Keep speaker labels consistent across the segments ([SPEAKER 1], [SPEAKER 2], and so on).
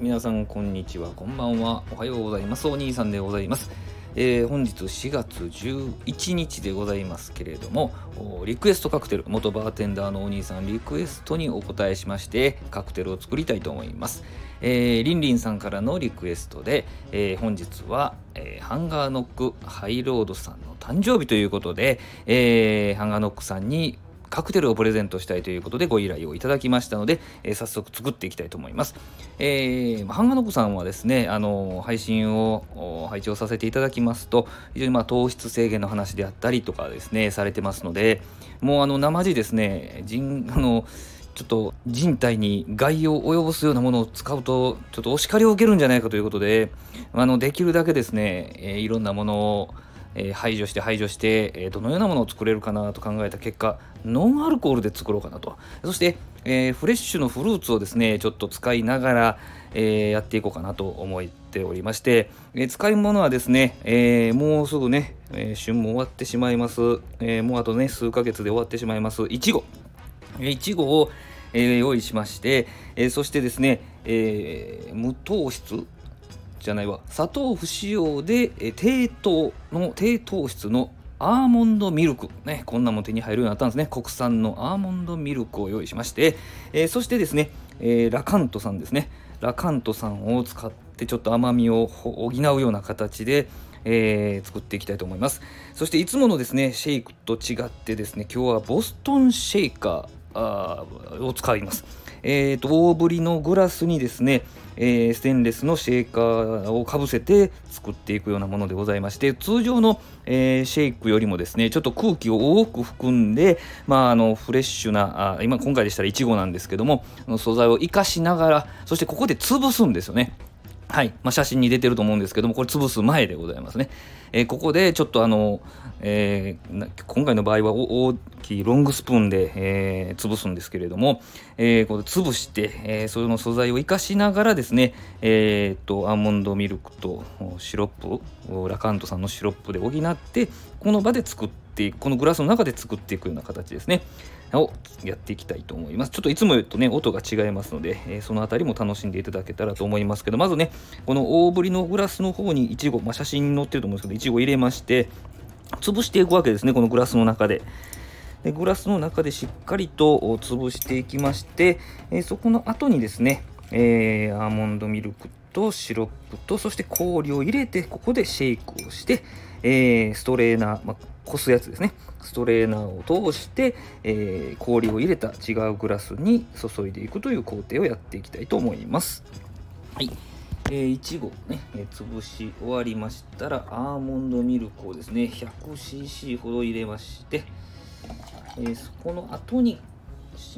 [SPEAKER 1] 皆さんこんにちは。こんばんは。おはようございます。お兄さんでございます。えー、本日4月11日でございますけれどもリクエストカクテル。元バーテンダーのお兄さんリクエストにお答えしましてカクテルを作りたいと思います、えー、リンリンさんからのリクエストで、えー、本日は、えー、ハンガーノックハイロードさんの誕生日ということで、えー、ハンガーノックさんにカクテルをプレゼントしたいということでご依頼をいただきましたので、えー、早速作っていきたいと思います。えー、ハンガノコさんはですね、あの配信を配置をさせていただきますと、非常にまあ糖質制限の話であったりとかですね、されてますので、もうあの生地ですね、人あのちょっと人体に害を及ぼすようなものを使うと、ちょっとお叱りを受けるんじゃないかということで、あのできるだけですね、えー、いろんなものをえ、排除して排除して、え、どのようなものを作れるかなと考えた結果ノンアルコールで作ろうかなと。そして、え、フレッシュのフルーツをですねちょっと使いながら、えやっていこうかなと思っておりまして、え使い物はですね、えもうすぐね、え旬も終わってしまいます、えもうあとね数ヶ月で終わってしまいます。いちごいちごを、え用意しまして、えそしてですね、え無糖質。じゃないわ。砂糖不使用で、え低糖の低糖質のアーモンドミルク、ね、こんなもん手に入るようになったんですね。国産のアーモンドミルクを用意しまして、えー、そしてですね、えー、ラカントさんですね。ラカントさんを使ってちょっと甘みを補うような形で、えー、作っていきたいと思います。そしていつものですねシェイクと違ってですね今日はボストンシェイカーを使います。えーと、大ぶりのグラスにですね、えー、ステンレスのシェイカーをかぶせて作っていくようなものでございまして通常の、えー、シェイクよりもですねちょっと空気を多く含んで、まあ、あのフレッシュなあ今今回でしたらいちごなんですけども素材を生かしながらそしてここで潰すんですよね。はい、まあ、写真に出てると思うんですけどもこれ潰す前でございますね。えー、ここでちょっとあの、えー、今回の場合は大きいロングスプーンで、えー、潰すんですけれども、えー、これ潰して、えー、その素材を生かしながらですね、えー、とアーモンドミルクとシロップラカントさんのシロップで補ってこの場で作っていくこのグラスの中で作っていくような形ですね。をやっていきたいと思います。ちょっといつも言うとね、音が違いますので、えー、そのあたりも楽しんでいただけたらと思いますけど、まずね、この大ぶりのグラスの方にいちご、まあ、写真に載ってると思うんですけど、いちご入れまして、潰していくわけですね、このグラスの中で。でグラスの中でしっかりと潰していきまして、えー、そこの後にですね、えー、アーモンドミルクとシロップとそして氷を入れてここでシェイクをして、えー、ストレーナー、まあ、こすやつですね。ストレーナーを通して、えー、氷を入れた違うグラスに注いでいくという工程をやっていきたいと思います。はい。えー、いちごね、え、潰し終わりましたらアーモンドミルクをですね 100cc ほど入れまして、えー、そこの後に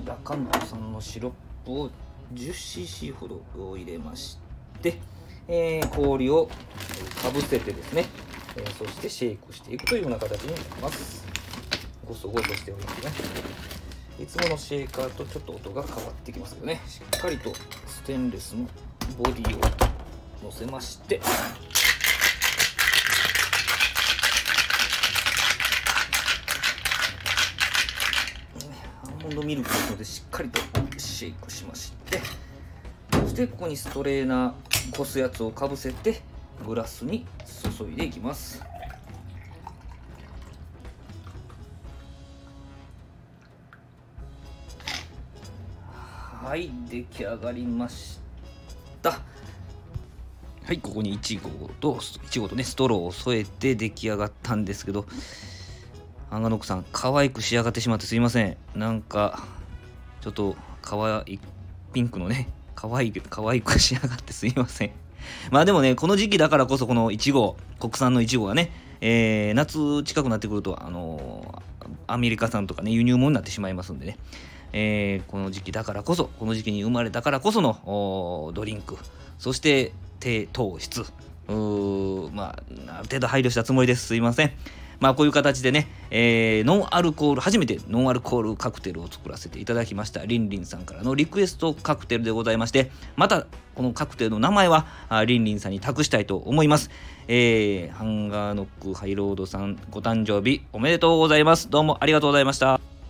[SPEAKER 1] ラカントさんのシロップを 10cc ほど入れまして、えー、氷をかぶせてですねえー、そしてシェイクしていくというような形になります。ゴソゴソしておりますね。いつものシェーカーとちょっと音が変わってきますけどね。しっかりとステンレスのボディを乗せまして。アーモンドミルクですのでしっかりとシェイクしまして。そしてここにストレーナーこすやつをかぶせて。グラスに注いでいきます。はい出来上がりました。はいここにいちごといちごとねストローを添えて出来上がったんですけどアンガノックさん可愛く仕上がってしまってすいません。なんかちょっと可愛いピンクのね可愛い可愛く仕上がってすいません。まあでもね、この時期だからこそこのいちご、国産のいちごがね、えー、夏近くなってくると、あのー、アメリカ産とかね、輸入物になってしまいますんでね、えー、この時期だからこそ、この時期に生まれたからこそのドリンク、そして低糖質、まあ、ある程度配慮したつもりです。すいません。まあこういう形でね、えー、ノンアルコール、初めてノンアルコールカクテルを作らせていただきました、りんりんさんからのリクエストカクテルでございまして、またこのカクテルの名前はりんりんさんに託したいと思います。えー、ハンガーノックハイロードさんご誕生日おめでとうございます。どうもありがとうございました。